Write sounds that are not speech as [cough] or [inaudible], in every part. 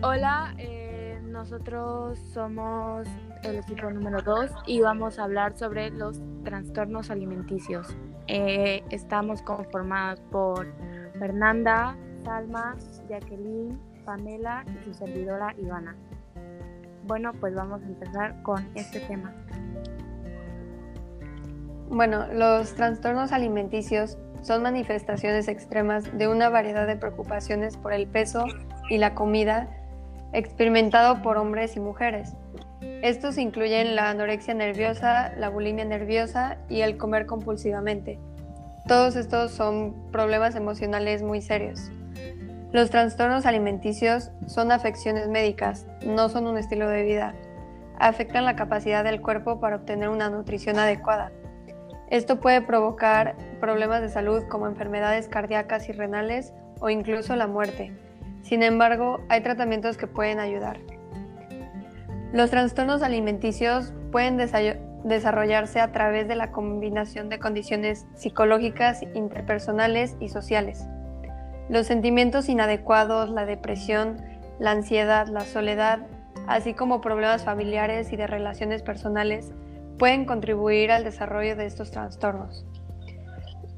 Hola, eh, nosotros somos el equipo número 2 y vamos a hablar sobre los trastornos alimenticios. Eh, estamos conformados por Fernanda, Salma, Jacqueline, Pamela y su servidora Ivana. Bueno, pues vamos a empezar con este tema. Bueno, los trastornos alimenticios son manifestaciones extremas de una variedad de preocupaciones por el peso y la comida experimentado por hombres y mujeres. Estos incluyen la anorexia nerviosa, la bulimia nerviosa y el comer compulsivamente. Todos estos son problemas emocionales muy serios. Los trastornos alimenticios son afecciones médicas, no son un estilo de vida. Afectan la capacidad del cuerpo para obtener una nutrición adecuada. Esto puede provocar problemas de salud como enfermedades cardíacas y renales o incluso la muerte. Sin embargo, hay tratamientos que pueden ayudar. Los trastornos alimenticios pueden desarrollarse a través de la combinación de condiciones psicológicas, interpersonales y sociales. Los sentimientos inadecuados, la depresión, la ansiedad, la soledad, así como problemas familiares y de relaciones personales, pueden contribuir al desarrollo de estos trastornos.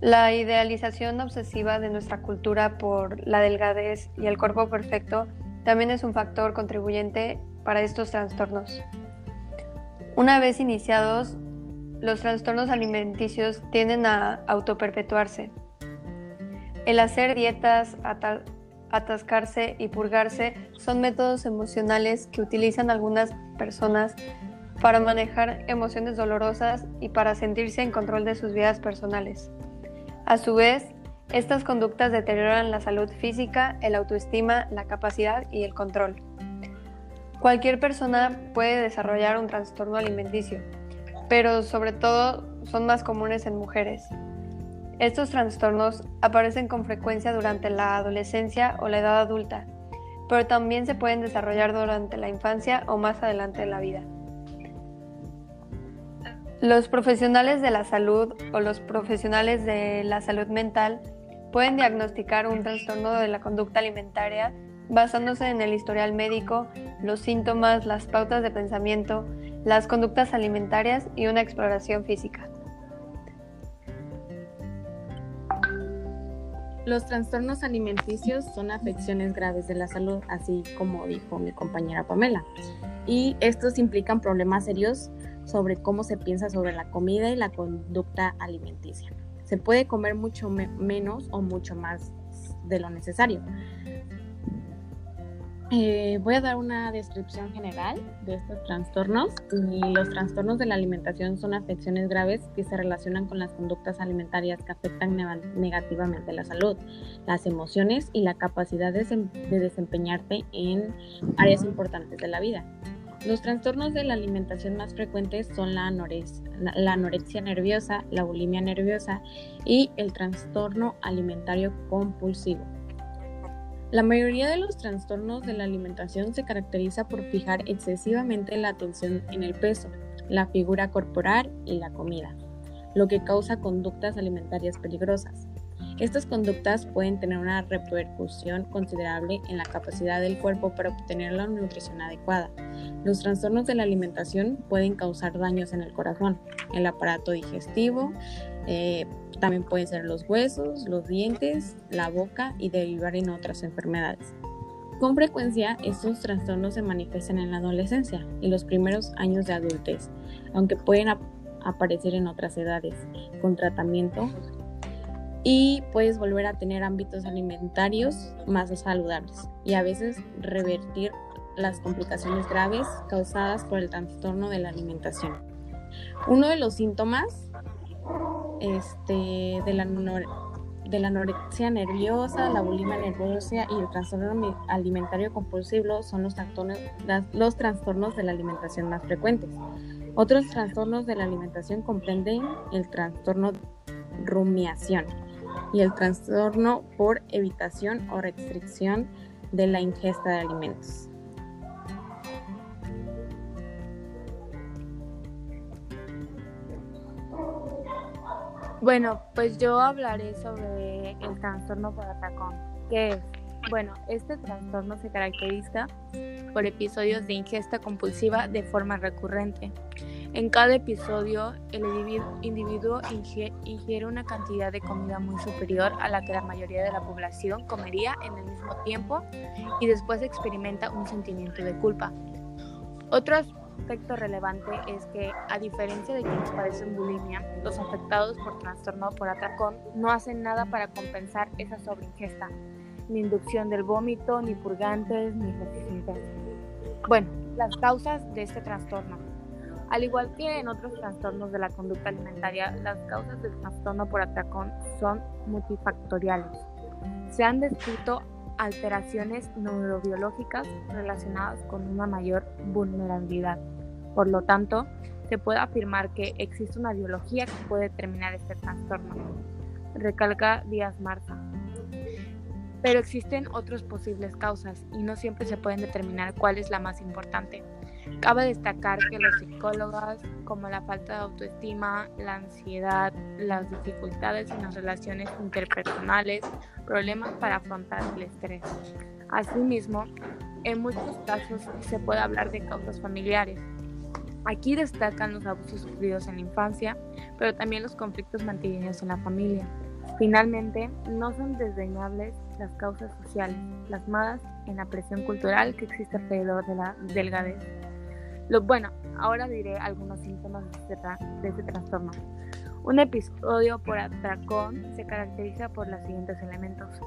La idealización obsesiva de nuestra cultura por la delgadez y el cuerpo perfecto también es un factor contribuyente para estos trastornos. Una vez iniciados, los trastornos alimenticios tienden a autoperpetuarse. El hacer dietas, atascarse y purgarse son métodos emocionales que utilizan algunas personas para manejar emociones dolorosas y para sentirse en control de sus vidas personales. A su vez, estas conductas deterioran la salud física, el autoestima, la capacidad y el control. Cualquier persona puede desarrollar un trastorno alimenticio, pero sobre todo son más comunes en mujeres. Estos trastornos aparecen con frecuencia durante la adolescencia o la edad adulta, pero también se pueden desarrollar durante la infancia o más adelante en la vida. Los profesionales de la salud o los profesionales de la salud mental pueden diagnosticar un trastorno de la conducta alimentaria basándose en el historial médico, los síntomas, las pautas de pensamiento, las conductas alimentarias y una exploración física. Los trastornos alimenticios son afecciones graves de la salud, así como dijo mi compañera Pamela, y estos implican problemas serios sobre cómo se piensa sobre la comida y la conducta alimenticia. Se puede comer mucho menos o mucho más de lo necesario. Eh, voy a dar una descripción general de estos trastornos. Y los trastornos de la alimentación son afecciones graves que se relacionan con las conductas alimentarias que afectan negativamente la salud, las emociones y la capacidad de desempeñarte en áreas importantes de la vida. Los trastornos de la alimentación más frecuentes son la anorexia, nerviosa, la bulimia nerviosa y el trastorno alimentario compulsivo. La mayoría de los trastornos de la alimentación se caracteriza por fijar excesivamente la atención en el peso, la figura corporal y la comida, lo que causa conductas alimentarias peligrosas. Estas conductas pueden tener una repercusión considerable en la capacidad del cuerpo para obtener la nutrición adecuada. Los trastornos de la alimentación pueden causar daños en el corazón, el aparato digestivo, eh, también pueden ser los huesos, los dientes, la boca y derivar en otras enfermedades. Con frecuencia, estos trastornos se manifiestan en la adolescencia y los primeros años de adultez, aunque pueden aparecer en otras edades, con tratamiento y puedes volver a tener ámbitos alimentarios más saludables y a veces revertir las complicaciones graves causadas por el trastorno de la alimentación. Uno de los síntomas este, de, la, de la anorexia nerviosa, la bulimia nerviosa y el trastorno alimentario compulsivo son los trastornos, de la alimentación más frecuentes. Otros trastornos de la alimentación comprenden el trastorno rumiación, y el trastorno por evitación o restricción de la ingesta de alimentos. Bueno, pues yo hablaré sobre el trastorno por atracón. ¿Qué es? Bueno, este trastorno se caracteriza por episodios de ingesta compulsiva de forma recurrente. En cada episodio, el individuo ingiere una cantidad de comida muy superior a la que la mayoría de la población comería en el mismo tiempo y después experimenta un sentimiento de culpa. Otro aspecto relevante es que, a diferencia de quienes padecen bulimia, los afectados por trastorno por atracón no hacen nada para compensar esa sobreingesta, ni inducción del vómito, ni purgantes, ni resistencia. Bueno, las causas de este trastorno. Al igual que en otros trastornos de la conducta alimentaria, las causas del trastorno por atracón son multifactoriales. Se han descrito alteraciones neurobiológicas relacionadas con una mayor vulnerabilidad. Por lo tanto, se puede afirmar que existe una biología que puede determinar este trastorno. Recalca Díaz Marza. Pero existen otras posibles causas y no siempre se pueden determinar cuál es la más importante. Cabe destacar que los psicólogos, como la falta de autoestima, la ansiedad, las dificultades en las relaciones interpersonales, problemas para afrontar el estrés. Asimismo, en muchos casos se puede hablar de causas familiares. Aquí destacan los abusos sufridos en la infancia, pero también los conflictos mantenidos en la familia. Finalmente, no son desdeñables las causas sociales, plasmadas en la presión cultural que existe alrededor de la delgadez. Bueno, ahora diré algunos síntomas de este, de este trastorno. Un episodio por atracón se caracteriza por los siguientes elementos.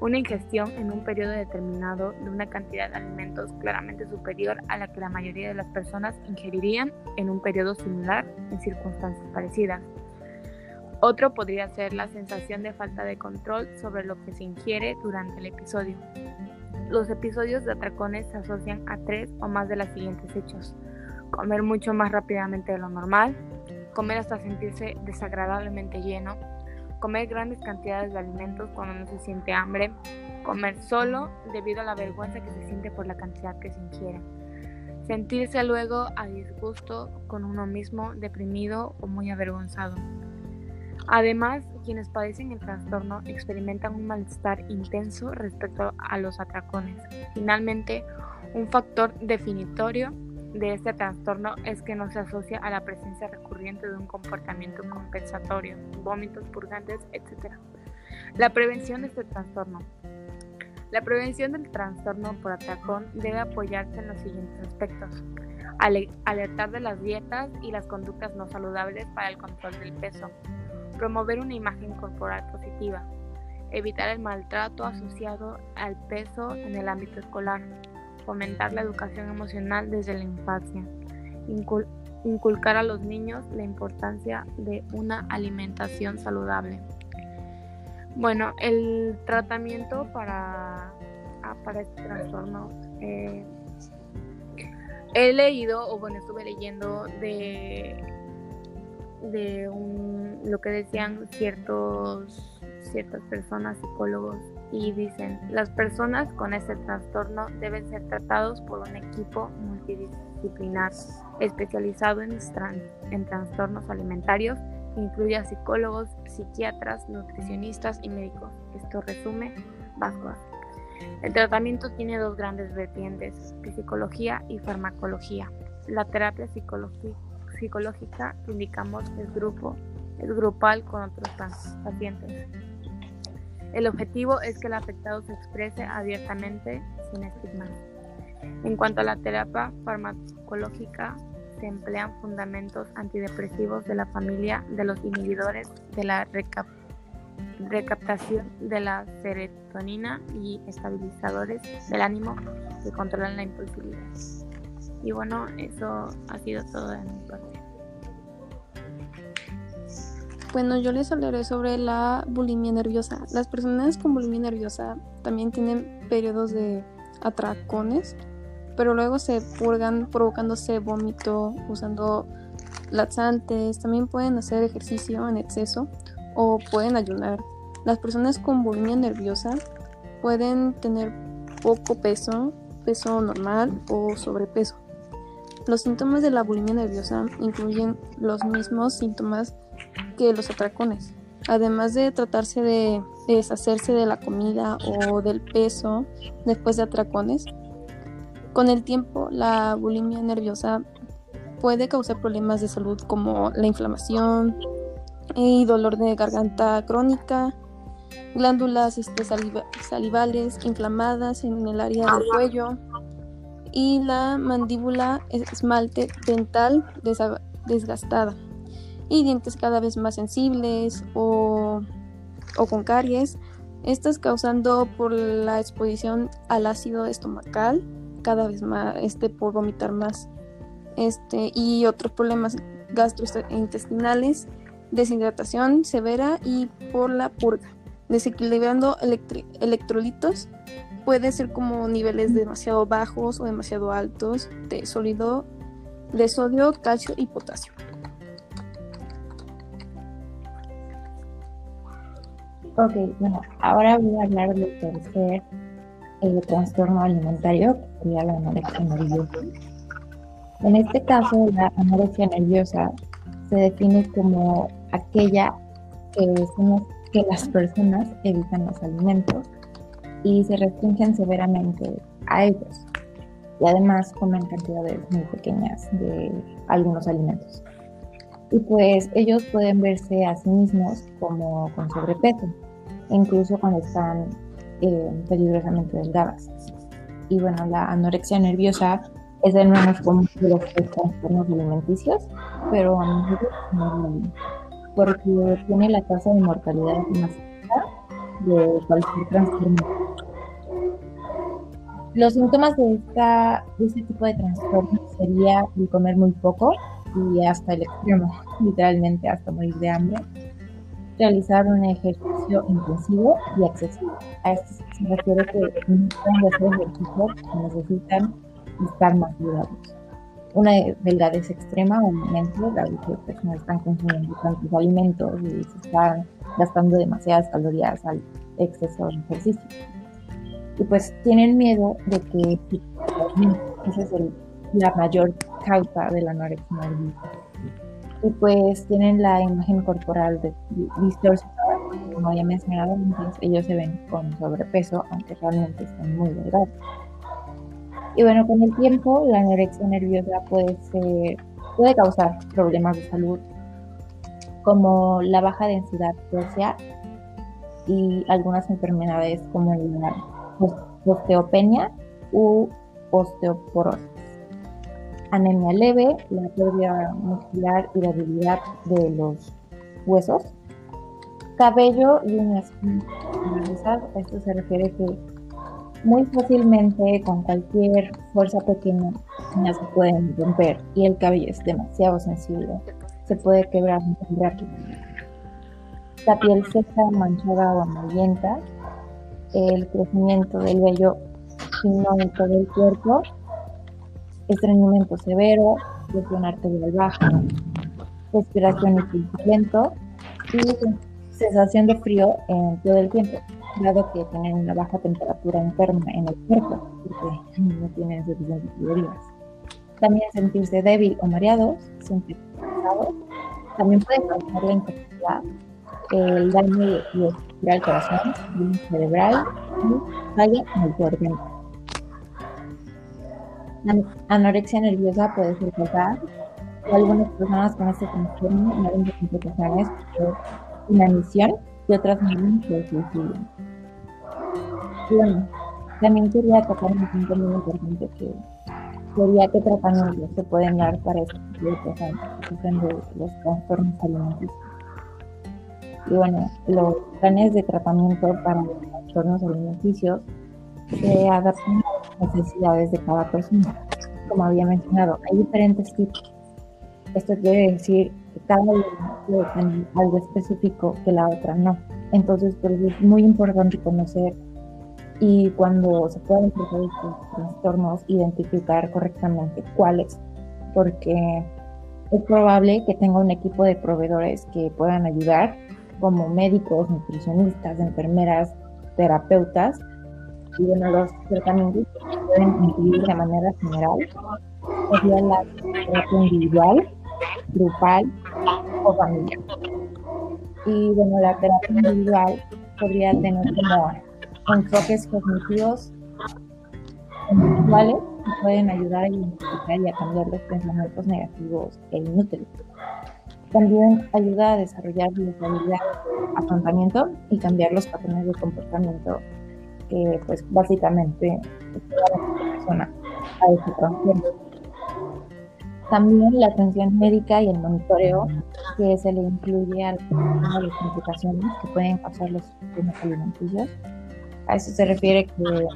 Una ingestión en un periodo determinado de una cantidad de alimentos claramente superior a la que la mayoría de las personas ingerirían en un periodo similar en circunstancias parecidas. Otro podría ser la sensación de falta de control sobre lo que se ingiere durante el episodio. Los episodios de atracones se asocian a tres o más de los siguientes hechos. Comer mucho más rápidamente de lo normal, comer hasta sentirse desagradablemente lleno, comer grandes cantidades de alimentos cuando no se siente hambre, comer solo debido a la vergüenza que se siente por la cantidad que se ingiere, sentirse luego a disgusto con uno mismo, deprimido o muy avergonzado. Además, quienes padecen el trastorno experimentan un malestar intenso respecto a los atracones. Finalmente, un factor definitorio de este trastorno es que no se asocia a la presencia recurrente de un comportamiento compensatorio, vómitos purgantes, etc. La prevención de este trastorno. La prevención del trastorno por atracón debe apoyarse en los siguientes aspectos. Alertar de las dietas y las conductas no saludables para el control del peso, promover una imagen corporal positiva, evitar el maltrato asociado al peso en el ámbito escolar, fomentar la educación emocional desde la infancia, inculcar a los niños la importancia de una alimentación saludable. Bueno, el tratamiento para, ah, para este trastorno, eh, he leído, o bueno, estuve leyendo de de lo que decían ciertos, ciertas personas, psicólogos, y dicen, las personas con este trastorno deben ser tratados por un equipo multidisciplinar especializado en, en trastornos alimentarios que incluye psicólogos, psiquiatras, nutricionistas y médicos. Esto resume Vasco. El tratamiento tiene dos grandes vertientes, psicología y farmacología. La terapia psicológica psicológica que indicamos es grupo, es grupal con otros pacientes. El objetivo es que el afectado se exprese abiertamente sin estigma. En cuanto a la terapia farmacológica, se emplean fundamentos antidepresivos de la familia de los inhibidores de la recaptación de la serotonina y estabilizadores del ánimo que controlan la impulsividad. Y bueno, eso ha sido todo de mi parte. Bueno, yo les hablaré sobre la bulimia nerviosa. Las personas con bulimia nerviosa también tienen periodos de atracones, pero luego se purgan provocándose vómito, usando laxantes, también pueden hacer ejercicio en exceso o pueden ayunar. Las personas con bulimia nerviosa pueden tener poco peso, peso normal o sobrepeso. Los síntomas de la bulimia nerviosa incluyen los mismos síntomas que los atracones. Además de tratarse de deshacerse de la comida o del peso después de atracones. Con el tiempo, la bulimia nerviosa puede causar problemas de salud como la inflamación y dolor de garganta crónica, glándulas este, salivales inflamadas en el área del cuello y la mandíbula esmalte dental desgastada. Y dientes cada vez más sensibles o, con caries, estas causando por la exposición al ácido estomacal, cada vez más, este, por vomitar más, este, y otros problemas gastrointestinales, deshidratación severa y por la purga, desequilibrando electrolitos, puede ser como niveles demasiado bajos o demasiado altos de sólido de sodio, calcio y potasio. Ok, bueno, ahora voy a hablar del tercer el trastorno alimentario, que sería la anorexia nerviosa. En este caso, la anorexia nerviosa se define como aquella que, que las personas evitan los alimentos y se restringen severamente a ellos. Y además comen cantidades muy pequeñas de algunos alimentos. Y pues ellos pueden verse a sí mismos como con sobrepeso incluso cuando están eh, peligrosamente delgadas. Y bueno, la anorexia nerviosa es el menos común de los trastornos alimenticios, pero no porque tiene la tasa de mortalidad más alta de cualquier trastorno. Los síntomas de, esta, de este tipo de trastorno sería el comer muy poco y hasta el extremo, [laughs] literalmente hasta morir de hambre, realizar un ejercicio intensivo y accesible. A esto se refiere que no pueden hacer ejercicio necesitan estar más saludables. Una delgadez extrema, obviamente, la que personas están consumiendo tantos alimentos y se están gastando demasiadas calorías al exceso de ejercicio. Y pues tienen miedo de que esa es la mayor causa de la anorexia y pues tienen la imagen corporal de, distorsionada, como había mencionado antes, ellos se ven con sobrepeso, aunque realmente están muy delgados. Y bueno, con el tiempo la anorexia nerviosa puede, ser, puede causar problemas de salud como la baja densidad ósea y algunas enfermedades como la osteopenia u osteoporosis anemia leve, la pérdida muscular y debilidad de los huesos, cabello y uñas Esto se refiere que muy fácilmente con cualquier fuerza pequeña uñas se pueden romper y el cabello es demasiado sensible. Se puede quebrar muy rápido. La piel seca, manchada o amarillenta, el crecimiento del vello fino en todo el cuerpo estreñimiento severo, presión arterial baja, respiración lento y sensación de frío en todo el tiempo, dado que tienen una baja temperatura interna en el cuerpo, porque no tienen suficientes calorías. También sentirse débil o mareado, sentirse cansado, también puede causar la incapacidad, el daño y al corazón, cerebral y falla cuerpo. La anorexia nerviosa puede ser fatal. Algunas personas con este trastorno mueren de complicaciones por inanición y otras mueren por suicidio. Bueno, también quería tocar un punto muy importante que sería qué tratamientos se pueden dar para este tipo de personas que sufren de los trastornos alimenticios. Y bueno, los planes de tratamiento para los trastornos alimenticios se adaptan a las necesidades de cada persona. Como había mencionado, hay diferentes tipos. Esto quiere decir que cada uno puede algo específico que la otra no. Entonces, pues, es muy importante conocer y cuando se pueden empezar estos trastornos, identificar correctamente cuáles, porque es probable que tenga un equipo de proveedores que puedan ayudar, como médicos, nutricionistas, enfermeras, terapeutas, y bueno, los tratamientos pueden incluir de manera general, sería la terapia individual, grupal o familiar. Y bueno, la terapia individual podría tener como enfoques cognitivos individuales que pueden ayudar a identificar y a cambiar los pensamientos negativos e inútiles. También ayuda a desarrollar la habilidad de afrontamiento y cambiar los patrones de comportamiento que, pues, básicamente, la persona a ese trastorno. También la atención médica y el monitoreo que se le incluye a las complicaciones que pueden causar los sistemas alimenticios. A eso se refiere que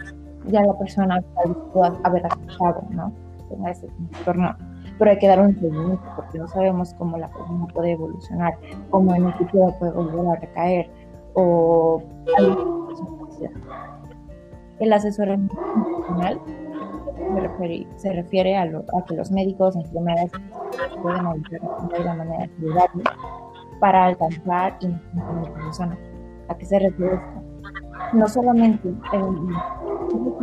ya la persona puede haber afectado, ¿no? Tenga ese trastorno pero hay que dar un seguimiento porque no sabemos cómo la persona puede evolucionar, cómo en el futuro puede volver a recaer o el asesoramiento profesional se refiere, a, lo, a, que los médicos, enfermeras pueden ayudar de una manera saludable para alcanzar y mejorar la persona. ¿A qué se refiere esto? No solamente el,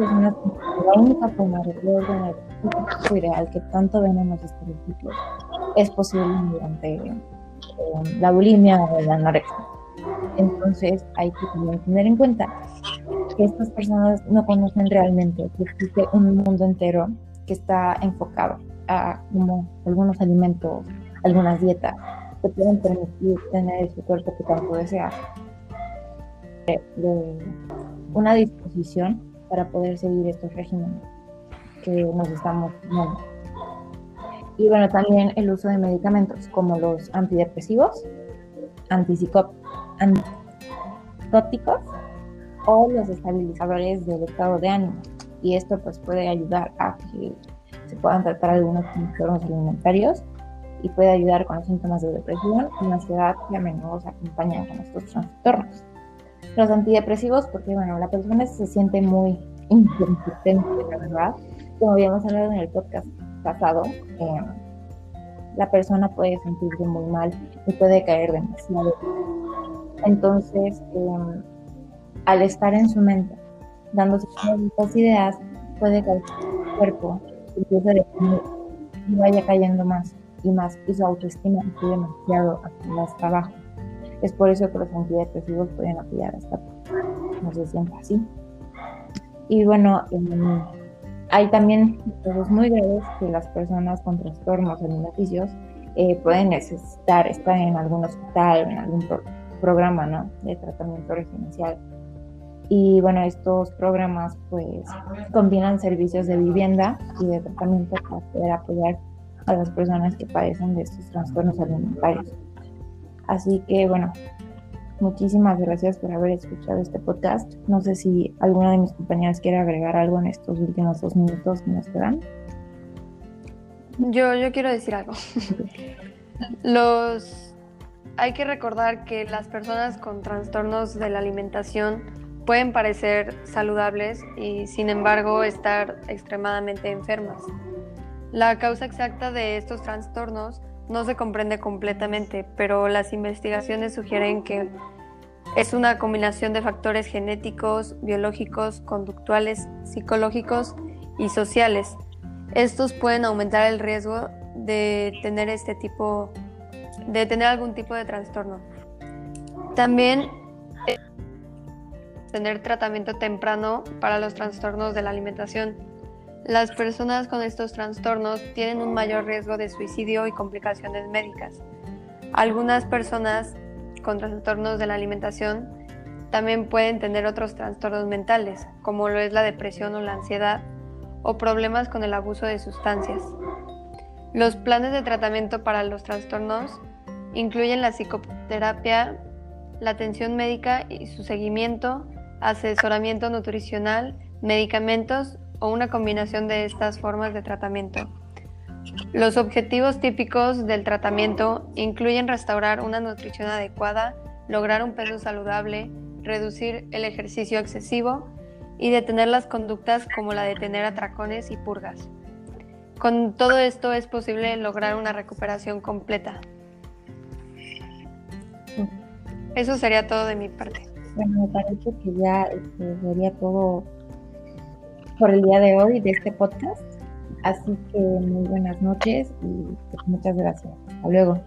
la única forma de poder ideal que tanto ven en los estereotipos es posible mediante eh, la bulimia o la anorexia. Entonces hay que tener en cuenta que estas personas no conocen realmente que existe un mundo entero que está enfocado a como algunos alimentos, algunas dietas que pueden permitir tener ese cuerpo que tanto desea. De una disposición para poder seguir estos regímenes que nos estamos dando. Y bueno, también el uso de medicamentos como los antidepresivos, antipsicóticos o los estabilizadores del estado de ánimo. Y esto pues puede ayudar a que se puedan tratar algunos trastornos alimentarios y puede ayudar con los síntomas de depresión y ansiedad que a menudo se acompañan con estos trastornos. Los antidepresivos, porque bueno, la persona se siente muy inconsistente, la verdad, como habíamos hablado en el podcast pasado, eh, la persona puede sentirse muy mal y puede caer demasiado. Entonces, eh, al estar en su mente, dándose estas ideas, puede caer su cuerpo y vaya cayendo más y más y su autoestima esté demasiado más trabajo. Es por eso que los antidepresivos pueden apoyar a esta persona, no se sienta así. Y bueno, hay también casos muy graves que las personas con trastornos alimenticios eh, pueden necesitar estar en algún hospital o en algún programa ¿no? de tratamiento residencial. Y bueno, estos programas pues combinan servicios de vivienda y de tratamiento para poder apoyar a las personas que padecen de estos trastornos alimentarios. Así que bueno, Muchísimas gracias por haber escuchado este podcast. No sé si alguna de mis compañeras quiere agregar algo en estos últimos dos minutos que nos quedan. Yo, yo quiero decir algo. Los hay que recordar que las personas con trastornos de la alimentación pueden parecer saludables y sin embargo estar extremadamente enfermas. La causa exacta de estos trastornos no se comprende completamente, pero las investigaciones sugieren que es una combinación de factores genéticos, biológicos, conductuales, psicológicos y sociales. Estos pueden aumentar el riesgo de tener este tipo de tener algún tipo de trastorno. También tener tratamiento temprano para los trastornos de la alimentación las personas con estos trastornos tienen un mayor riesgo de suicidio y complicaciones médicas. Algunas personas con trastornos de la alimentación también pueden tener otros trastornos mentales, como lo es la depresión o la ansiedad, o problemas con el abuso de sustancias. Los planes de tratamiento para los trastornos incluyen la psicoterapia, la atención médica y su seguimiento, asesoramiento nutricional, medicamentos o una combinación de estas formas de tratamiento. Los objetivos típicos del tratamiento incluyen restaurar una nutrición adecuada, lograr un peso saludable, reducir el ejercicio excesivo y detener las conductas como la de tener atracones y purgas. Con todo esto es posible lograr una recuperación completa. Eso sería todo de mi parte. Bueno, me parece que ya este, sería todo por el día de hoy de este podcast. Así que muy buenas noches y muchas gracias. Hasta luego.